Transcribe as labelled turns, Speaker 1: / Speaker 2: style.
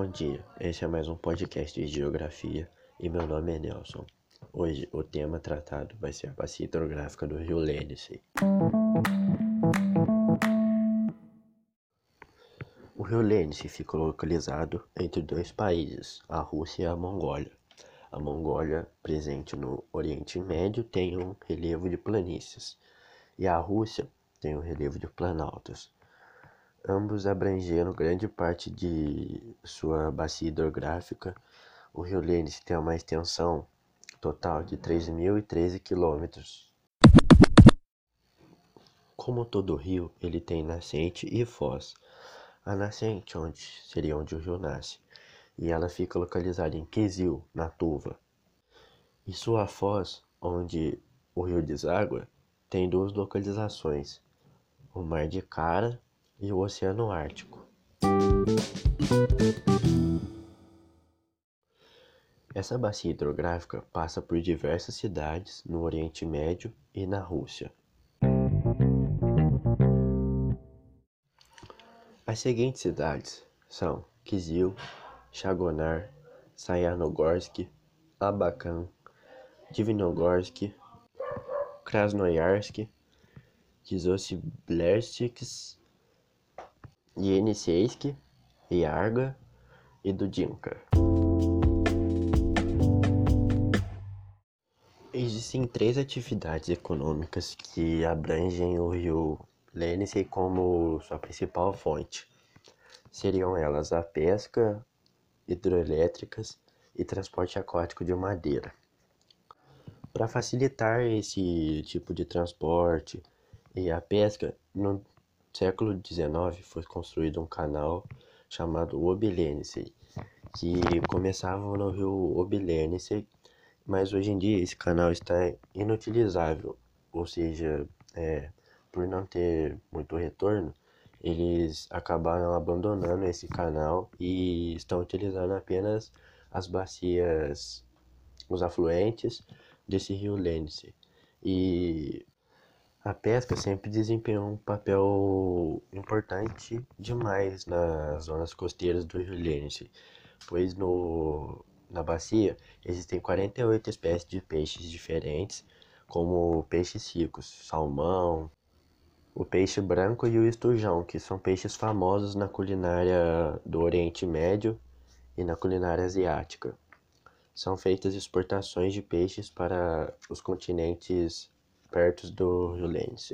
Speaker 1: Bom dia, esse é mais um podcast de Geografia e meu nome é Nelson. Hoje o tema tratado vai ser a bacia hidrográfica do rio Lênice. O rio Lênice fica localizado entre dois países, a Rússia e a Mongólia. A Mongólia, presente no Oriente Médio, tem um relevo de planícies e a Rússia tem um relevo de planaltos. Ambos abrangeram grande parte de sua bacia hidrográfica. O rio Lênice tem uma extensão total de 3.013 quilômetros. Como todo rio, ele tem nascente e foz. A nascente onde seria onde o rio nasce, e ela fica localizada em Quesil, na Tuva. E sua foz, onde o rio deságua, tem duas localizações: o Mar de Cara e o Oceano Ártico. Essa bacia hidrográfica passa por diversas cidades no Oriente Médio e na Rússia. As seguintes cidades são Kizil, Chagonar, Sayanogorsk, Abakan, Divinogorsk, Krasnoyarsk, Kizosiblersk, Yeniseisk, Yarga e Dudinka. Existem três atividades econômicas que abrangem o rio Lênice como sua principal fonte. Seriam elas a pesca, hidroelétricas e transporte aquático de madeira. Para facilitar esse tipo de transporte e a pesca, no século XIX foi construído um canal chamado Obilênice, que começava no rio Obilênice, mas hoje em dia esse canal está inutilizável, ou seja, é, por não ter muito retorno, eles acabaram abandonando esse canal e estão utilizando apenas as bacias, os afluentes desse rio Lênice. E a pesca sempre desempenhou um papel importante demais nas zonas costeiras do rio Lênice, pois no, na bacia existem 48 espécies de peixes diferentes, como peixes ricos, salmão, o peixe branco e o esturjão, que são peixes famosos na culinária do Oriente Médio e na culinária asiática. São feitas exportações de peixes para os continentes perto do Rio Lênice.